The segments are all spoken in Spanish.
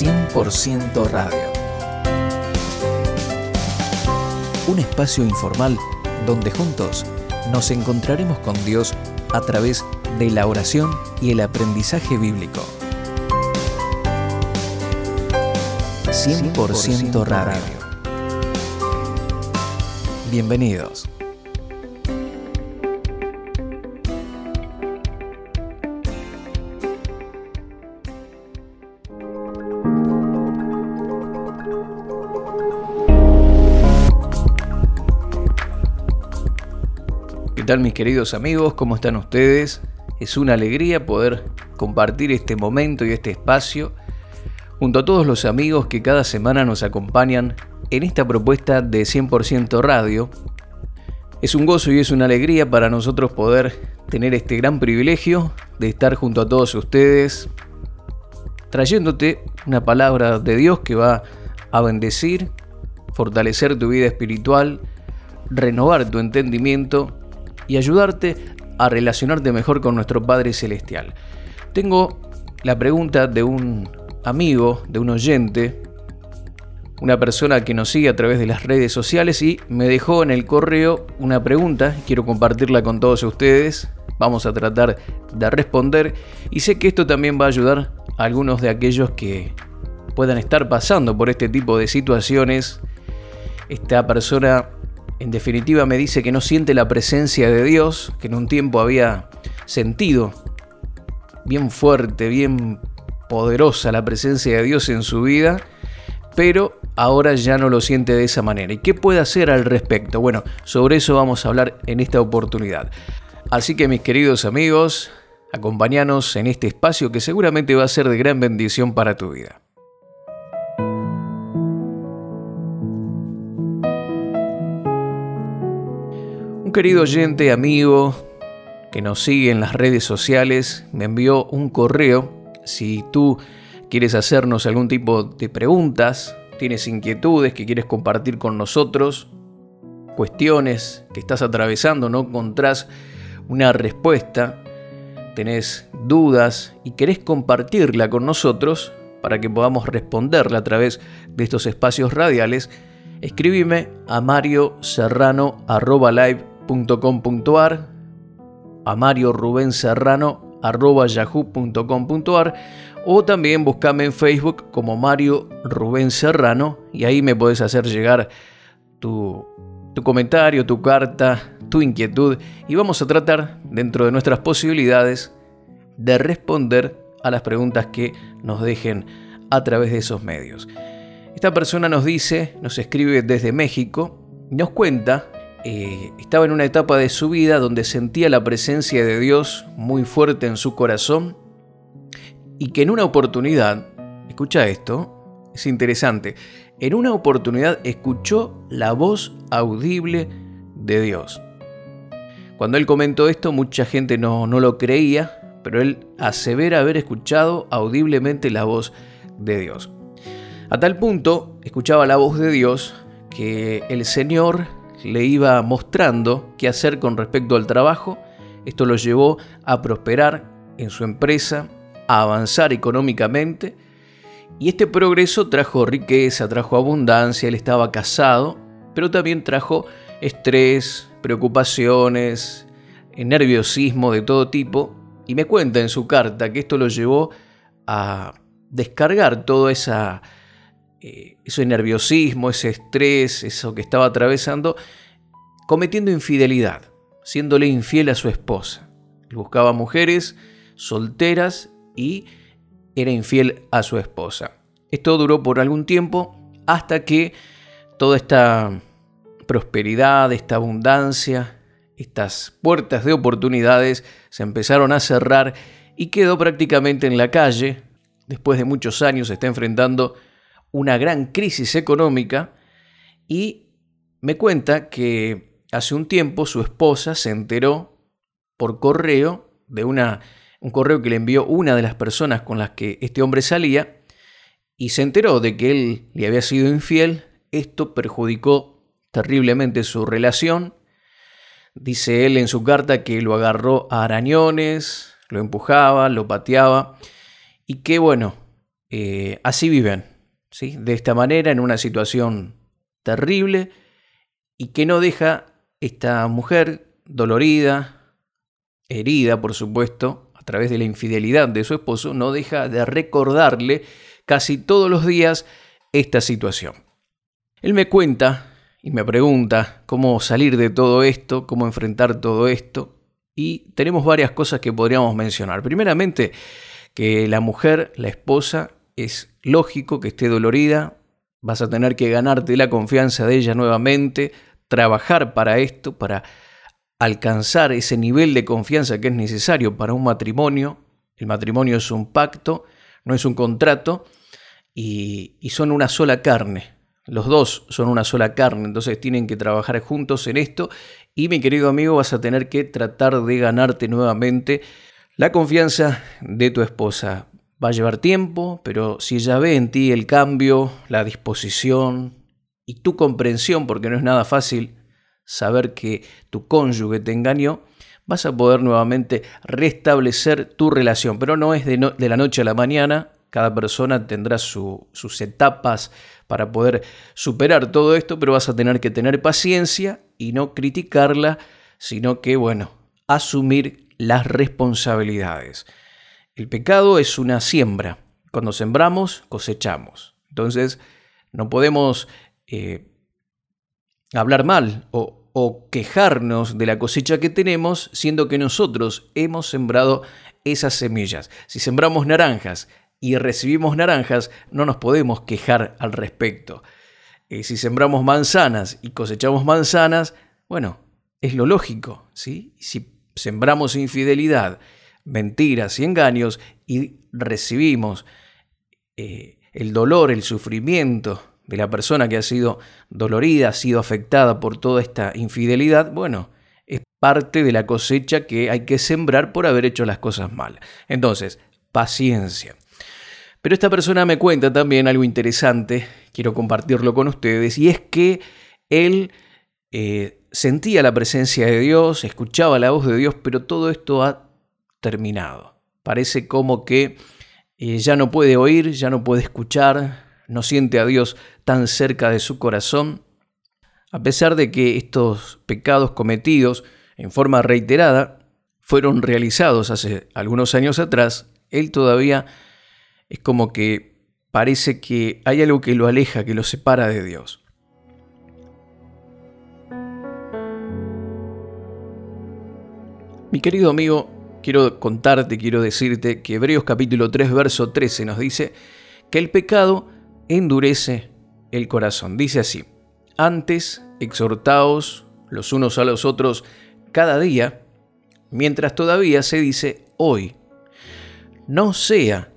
100% Radio. Un espacio informal donde juntos nos encontraremos con Dios a través de la oración y el aprendizaje bíblico. 100% Radio. Bienvenidos. Tal mis queridos amigos? ¿Cómo están ustedes? Es una alegría poder compartir este momento y este espacio junto a todos los amigos que cada semana nos acompañan en esta propuesta de 100% Radio. Es un gozo y es una alegría para nosotros poder tener este gran privilegio de estar junto a todos ustedes, trayéndote una palabra de Dios que va a bendecir, fortalecer tu vida espiritual, renovar tu entendimiento y ayudarte a relacionarte mejor con nuestro Padre Celestial. Tengo la pregunta de un amigo, de un oyente, una persona que nos sigue a través de las redes sociales y me dejó en el correo una pregunta, quiero compartirla con todos ustedes, vamos a tratar de responder y sé que esto también va a ayudar a algunos de aquellos que puedan estar pasando por este tipo de situaciones. Esta persona en definitiva me dice que no siente la presencia de Dios, que en un tiempo había sentido bien fuerte, bien poderosa la presencia de Dios en su vida, pero ahora ya no lo siente de esa manera. ¿Y qué puede hacer al respecto? Bueno, sobre eso vamos a hablar en esta oportunidad. Así que mis queridos amigos, acompáñanos en este espacio que seguramente va a ser de gran bendición para tu vida. Un querido oyente, amigo, que nos sigue en las redes sociales, me envió un correo. Si tú quieres hacernos algún tipo de preguntas, tienes inquietudes que quieres compartir con nosotros, cuestiones que estás atravesando, no encontrás una respuesta, tenés dudas y querés compartirla con nosotros para que podamos responderla a través de estos espacios radiales, escríbeme a marioserrano.live yahoo.com.ar, a Mario Rubén Serrano arroba yahoo.com.ar o también buscame en Facebook como Mario Rubén Serrano y ahí me puedes hacer llegar tu, tu comentario, tu carta, tu inquietud y vamos a tratar dentro de nuestras posibilidades de responder a las preguntas que nos dejen a través de esos medios. Esta persona nos dice, nos escribe desde México, nos cuenta eh, estaba en una etapa de su vida donde sentía la presencia de Dios muy fuerte en su corazón y que en una oportunidad, escucha esto, es interesante, en una oportunidad escuchó la voz audible de Dios. Cuando él comentó esto, mucha gente no, no lo creía, pero él asevera haber escuchado audiblemente la voz de Dios. A tal punto, escuchaba la voz de Dios que el Señor le iba mostrando qué hacer con respecto al trabajo. Esto lo llevó a prosperar en su empresa, a avanzar económicamente. Y este progreso trajo riqueza, trajo abundancia, él estaba casado, pero también trajo estrés, preocupaciones, nerviosismo de todo tipo. Y me cuenta en su carta que esto lo llevó a descargar toda esa eh, ese nerviosismo, ese estrés, eso que estaba atravesando, cometiendo infidelidad, siéndole infiel a su esposa. buscaba mujeres solteras y era infiel a su esposa. Esto duró por algún tiempo hasta que toda esta prosperidad, esta abundancia, estas puertas de oportunidades se empezaron a cerrar y quedó prácticamente en la calle. Después de muchos años está enfrentando una gran crisis económica y me cuenta que hace un tiempo su esposa se enteró por correo de una, un correo que le envió una de las personas con las que este hombre salía y se enteró de que él le había sido infiel. Esto perjudicó terriblemente su relación. Dice él en su carta que lo agarró a arañones, lo empujaba, lo pateaba y que bueno, eh, así viven, ¿sí? de esta manera, en una situación terrible y que no deja esta mujer dolorida, herida, por supuesto, a través de la infidelidad de su esposo, no deja de recordarle casi todos los días esta situación. Él me cuenta y me pregunta cómo salir de todo esto, cómo enfrentar todo esto, y tenemos varias cosas que podríamos mencionar. Primeramente, que la mujer, la esposa, es lógico que esté dolorida, vas a tener que ganarte la confianza de ella nuevamente, trabajar para esto, para alcanzar ese nivel de confianza que es necesario para un matrimonio. El matrimonio es un pacto, no es un contrato, y, son una sola carne. Los dos son una sola carne, entonces tienen que trabajar juntos en esto. Y mi querido amigo, vas a tener que tratar de ganarte nuevamente la confianza de tu esposa. Va a llevar tiempo, pero si ella ve en ti el cambio, la disposición y tu comprensión, porque no es nada fácil saber que tu cónyuge te engañó, vas a poder nuevamente restablecer tu relación. Pero no es de, de la noche a la mañana, cada persona tendrá sus etapas para poder superar todo esto, pero vas a tener que tener paciencia y no criticarla, sino que, bueno, asumir las responsabilidades. El pecado es una siembra. Cuando sembramos, cosechamos. Entonces, no podemos eh, hablar mal o, quejarnos de la cosecha que tenemos, siendo que nosotros hemos sembrado esas semillas. Si sembramos naranjas y recibimos naranjas, no nos podemos quejar al respecto. Eh, si sembramos manzanas y cosechamos manzanas, bueno, es lo lógico, ¿sí? Si sembramos infidelidad, mentiras y engaños y recibimos eh, el dolor, el sufrimiento de la persona que ha sido dolorida, ha sido afectada por toda esta infidelidad, bueno, es parte de la cosecha que hay que sembrar por haber hecho las cosas mal. Entonces, paciencia. Pero esta persona me cuenta también algo interesante, quiero compartirlo con ustedes, y es que él eh, sentía la presencia de Dios, escuchaba la voz de Dios, pero todo esto ha terminado. Parece como que eh, ya no puede oír, ya no puede escuchar, no siente a Dios tan cerca de su corazón, a pesar de que estos pecados cometidos en forma reiterada fueron realizados hace algunos años atrás, él todavía es como que parece que hay algo que lo aleja, que lo separa de Dios. Mi querido amigo, quiero contarte, quiero decirte que Hebreos capítulo 3, verso 13 nos dice que el pecado endurece el corazón. Dice así, antes exhortaos los unos a los otros cada día, mientras todavía se dice hoy, no sea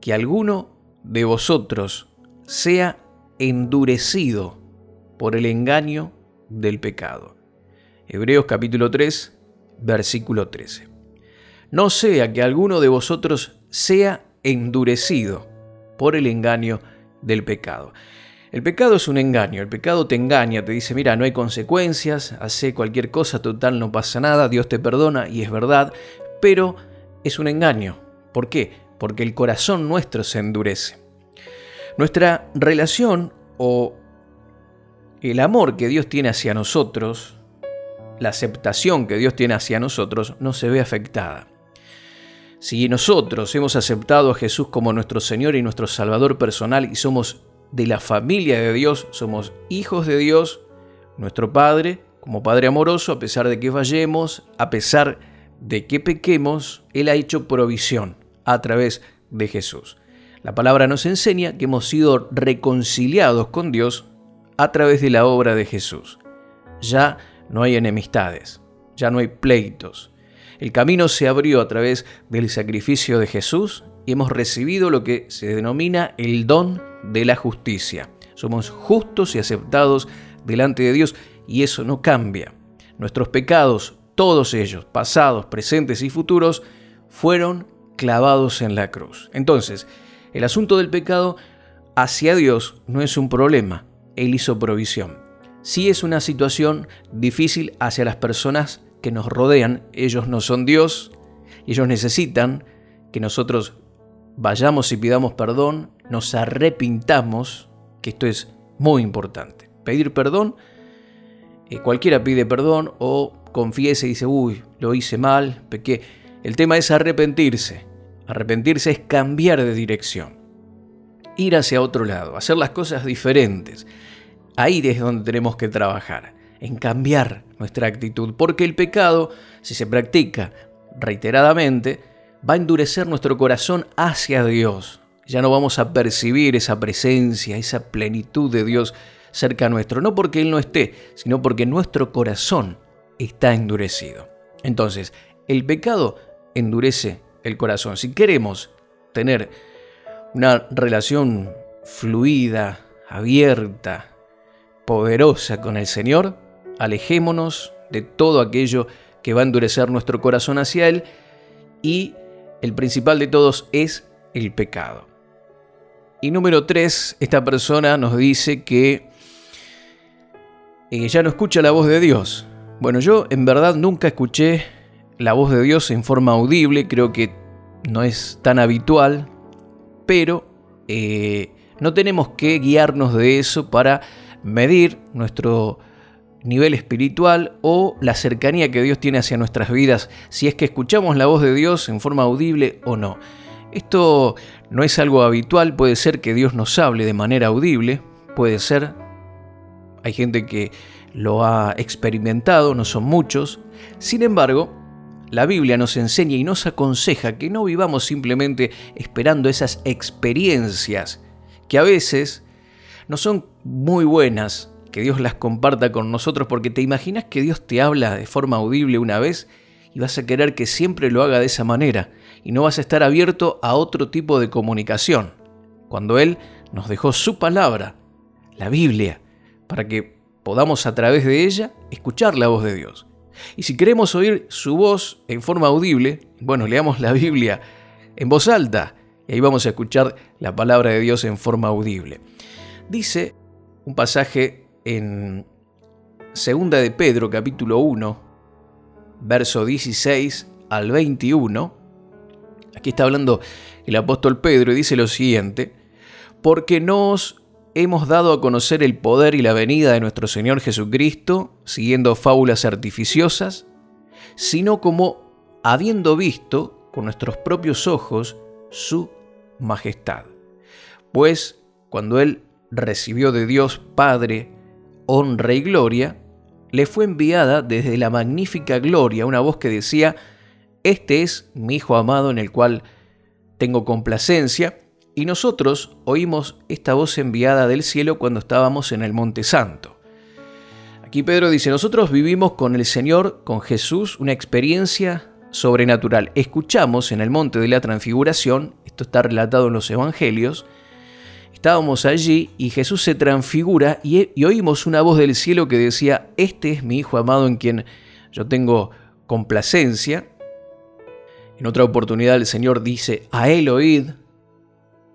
que alguno de vosotros sea endurecido por el engaño del pecado. Hebreos capítulo 3, versículo 13. No sea que alguno de vosotros sea endurecido por el engaño del pecado. El pecado es un engaño, el pecado te engaña, te dice, mira, no hay consecuencias, hace cualquier cosa, total, no pasa nada, Dios te perdona y es verdad, pero es un engaño. ¿Por qué? porque el corazón nuestro se endurece. Nuestra relación o el amor que Dios tiene hacia nosotros, la aceptación que Dios tiene hacia nosotros, no se ve afectada. Si nosotros hemos aceptado a Jesús como nuestro Señor y nuestro Salvador personal y somos de la familia de Dios, somos hijos de Dios, nuestro Padre, como Padre amoroso, a pesar de que fallemos, a pesar de que pequemos, Él ha hecho provisión a través de Jesús. La palabra nos enseña que hemos sido reconciliados con Dios a través de la obra de Jesús. Ya no hay enemistades, ya no hay pleitos. El camino se abrió a través del sacrificio de Jesús y hemos recibido lo que se denomina el don de la justicia. Somos justos y aceptados delante de Dios y eso no cambia. Nuestros pecados, todos ellos, pasados, presentes y futuros, fueron clavados en la cruz. Entonces, el asunto del pecado hacia Dios no es un problema, Él hizo provisión. Sí es una situación difícil hacia las personas que nos rodean, ellos no son Dios, ellos necesitan que nosotros vayamos y pidamos perdón, nos arrepintamos, que esto es muy importante. Pedir perdón, eh, cualquiera pide perdón o confiese y dice, uy, lo hice mal, pequé. El tema es arrepentirse. Arrepentirse es cambiar de dirección, ir hacia otro lado, hacer las cosas diferentes. Ahí es donde tenemos que trabajar, en cambiar nuestra actitud, porque el pecado, si se practica reiteradamente, va a endurecer nuestro corazón hacia Dios. Ya no vamos a percibir esa presencia, esa plenitud de Dios cerca nuestro, no porque Él no esté, sino porque nuestro corazón está endurecido. Entonces, el pecado endurece el corazón. Si queremos tener una relación fluida, abierta, poderosa con el Señor, alejémonos de todo aquello que va a endurecer nuestro corazón hacia Él y el principal de todos es el pecado. Y número tres, esta persona nos dice que ella no escucha la voz de Dios. Bueno, yo en verdad nunca escuché la voz de Dios en forma audible, creo que no es tan habitual, pero eh, no tenemos que guiarnos de eso para medir nuestro nivel espiritual o la cercanía que Dios tiene hacia nuestras vidas, si es que escuchamos la voz de Dios en forma audible o no. Esto no es algo habitual, puede ser que Dios nos hable de manera audible, puede ser, hay gente que lo ha experimentado, no son muchos, sin embargo, la Biblia nos enseña y nos aconseja que no vivamos simplemente esperando esas experiencias que a veces no son muy buenas, que Dios las comparta con nosotros, porque te imaginas que Dios te habla de forma audible una vez y vas a querer que siempre lo haga de esa manera y no vas a estar abierto a otro tipo de comunicación, cuando Él nos dejó su palabra, la Biblia, para que podamos a través de ella escuchar la voz de Dios. Y si queremos oír su voz en forma audible, bueno, leamos la Biblia en voz alta y ahí vamos a escuchar la palabra de Dios en forma audible. Dice un pasaje en Segunda de Pedro capítulo 1, verso 16 al 21. Aquí está hablando el apóstol Pedro y dice lo siguiente, porque nos hemos dado a conocer el poder y la venida de nuestro Señor Jesucristo, siguiendo fábulas artificiosas, sino como habiendo visto con nuestros propios ojos su majestad. Pues cuando Él recibió de Dios Padre honra y gloria, le fue enviada desde la magnífica gloria una voz que decía, Este es mi Hijo amado en el cual tengo complacencia, y nosotros oímos esta voz enviada del cielo cuando estábamos en el Monte Santo. Aquí Pedro dice, nosotros vivimos con el Señor, con Jesús, una experiencia sobrenatural. Escuchamos en el Monte de la Transfiguración, esto está relatado en los Evangelios, estábamos allí y Jesús se transfigura y, y oímos una voz del cielo que decía, este es mi Hijo amado en quien yo tengo complacencia. En otra oportunidad el Señor dice, a él oíd,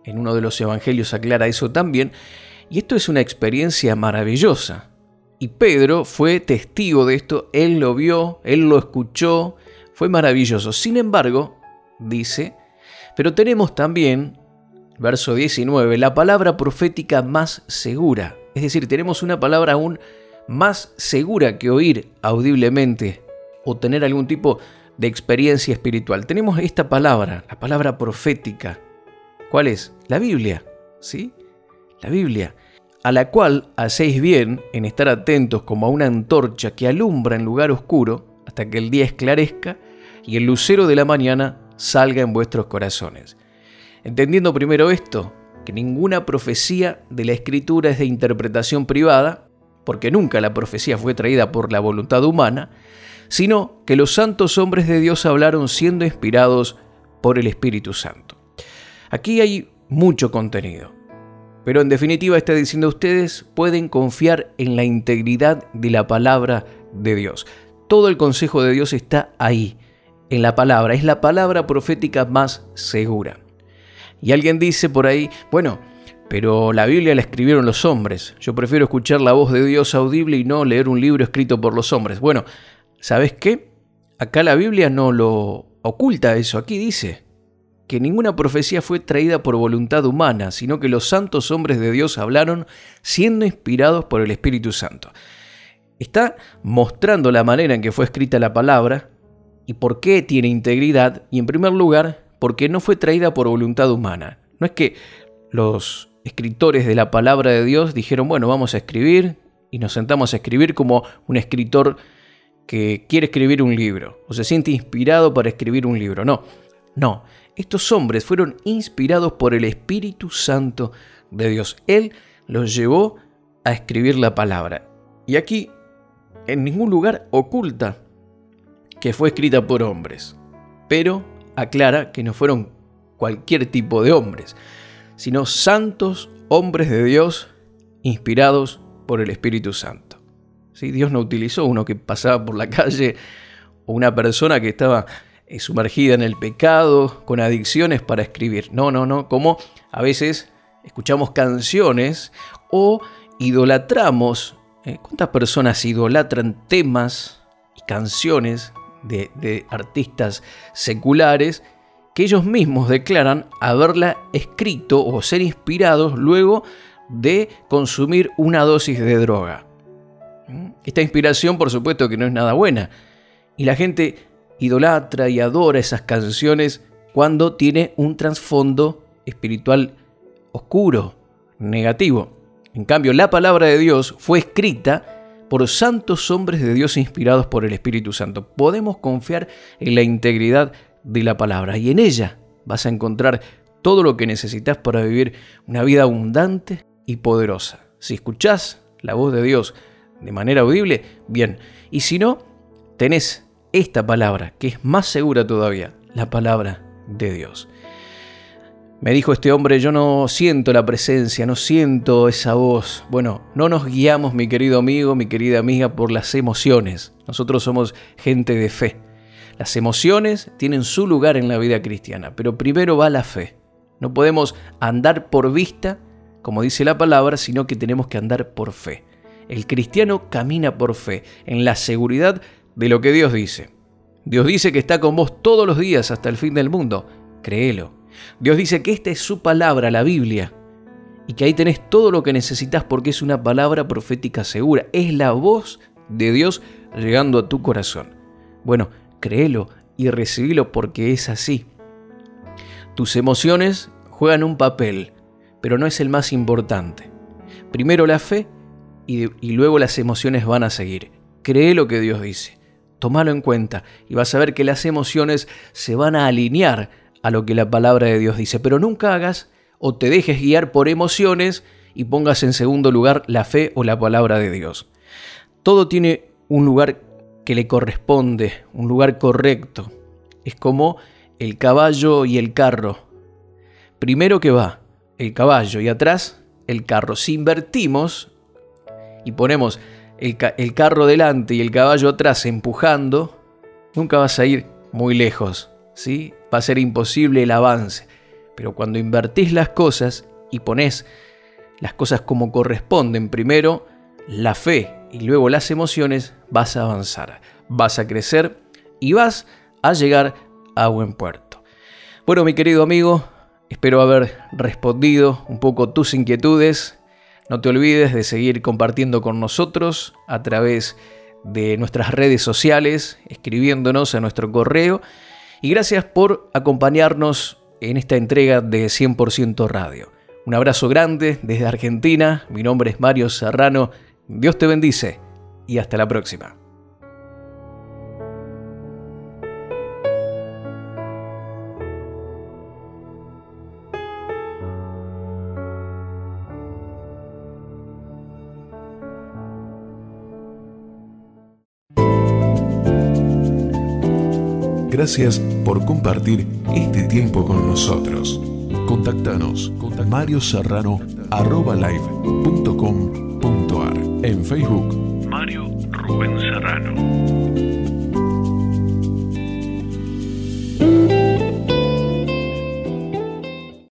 en uno de los evangelios aclara eso también, y esto es una experiencia maravillosa. Y Pedro fue testigo de esto, él lo vio, él lo escuchó, fue maravilloso. Sin embargo, dice, pero tenemos también, verso 19, la palabra profética más segura. Es decir, tenemos una palabra aún más segura que oír audiblemente o tener algún tipo de experiencia espiritual. Tenemos esta palabra, la palabra profética, ¿Cuál es? La Biblia, ¿sí? La Biblia, a la cual hacéis bien en estar atentos como a una antorcha que alumbra en lugar oscuro hasta que el día esclarezca y el lucero de la mañana salga en vuestros corazones. Entendiendo primero esto, que ninguna profecía de la escritura es de interpretación privada, porque nunca la profecía fue traída por la voluntad humana, sino que los santos hombres de Dios hablaron siendo inspirados por el Espíritu Santo. Aquí hay mucho contenido. Pero en definitiva está diciendo ustedes pueden confiar en la integridad de la palabra de Dios. Todo el consejo de Dios está ahí, en la palabra. Es la palabra profética más segura. Y alguien dice por ahí, bueno, pero la Biblia la escribieron los hombres. Yo prefiero escuchar la voz de Dios audible y no leer un libro escrito por los hombres. Bueno, ¿sabes qué? Acá la Biblia no lo oculta eso. Aquí dice, que ninguna profecía fue traída por voluntad humana, sino que los santos hombres de Dios hablaron siendo inspirados por el Espíritu Santo. Está mostrando la manera en que fue escrita la palabra y por qué tiene integridad, y en primer lugar, porque no fue traída por voluntad humana. No es que los escritores de la palabra de Dios dijeron, bueno, vamos a escribir y nos sentamos a escribir como un escritor que quiere escribir un libro o se siente inspirado para escribir un libro. No, no, estos hombres fueron inspirados por el Espíritu Santo de Dios. Él los llevó a escribir la palabra. Y aquí, en ningún lugar oculta que fue escrita por hombres, pero aclara que no fueron cualquier tipo de hombres, sino santos hombres de Dios inspirados por el Espíritu Santo. ¿Sí? Dios no utilizó uno que pasaba por la calle o una persona que estaba eh, sumergida en el pecado, con adicciones para escribir. No, no, no, como a veces escuchamos canciones o idolatramos. ¿eh? ¿Cuántas personas idolatran temas y canciones de, artistas seculares que ellos mismos declaran haberla escrito o ser inspirados luego de consumir una dosis de droga? ¿Mm? Esta inspiración, por supuesto, que no es nada buena. Y la gente idolatra y adora esas canciones cuando tiene un trasfondo espiritual oscuro, negativo. En cambio, la palabra de Dios fue escrita por santos hombres de Dios inspirados por el Espíritu Santo. Podemos confiar en la integridad de la palabra y en ella vas a encontrar todo lo que necesitas para vivir una vida abundante y poderosa. Si escuchás la voz de Dios de manera audible, bien. Y si no, tenés esta palabra, que es más segura todavía, la palabra de Dios. Me dijo este hombre, yo no siento la presencia, no siento esa voz. Bueno, no nos guiamos, mi querido amigo, mi querida amiga, por las emociones. Nosotros somos gente de fe. Las emociones tienen su lugar en la vida cristiana, pero primero va la fe. No podemos andar por vista, como dice la palabra, sino que tenemos que andar por fe. El cristiano camina por fe, en la seguridad de lo que Dios dice. Dios dice que está con vos todos los días hasta el fin del mundo. Créelo. Dios dice que esta es su palabra, la Biblia, y que ahí tenés todo lo que necesitas porque es una palabra profética segura. Es la voz de Dios llegando a tu corazón. Bueno, créelo y recibilo porque es así. Tus emociones juegan un papel, pero no es el más importante. Primero la fe y, luego las emociones van a seguir. Cree lo que Dios dice. Tómalo en cuenta y vas a ver que las emociones se van a alinear a lo que la palabra de Dios dice. Pero nunca hagas o te dejes guiar por emociones y pongas en segundo lugar la fe o la palabra de Dios. Todo tiene un lugar que le corresponde, un lugar correcto. Es como el caballo y el carro. Primero que va el caballo y atrás el carro. Si invertimos y ponemos el, carro delante y el caballo atrás empujando, nunca vas a ir muy lejos, ¿sí? Va a ser imposible el avance. Pero cuando invertís las cosas y pones las cosas como corresponden, primero la fe y luego las emociones, vas a avanzar, vas a crecer y vas a llegar a buen puerto. Bueno, mi querido amigo, espero haber respondido un poco tus inquietudes. No te olvides de seguir compartiendo con nosotros a través de nuestras redes sociales, escribiéndonos a nuestro correo. Y gracias por acompañarnos en esta entrega de 100% Radio. Un abrazo grande desde Argentina. Mi nombre es Mario Serrano. Dios te bendice y hasta la próxima. Gracias por compartir este tiempo con nosotros. Contactanos con Mario Serrano En Facebook, Mario Rubén Serrano.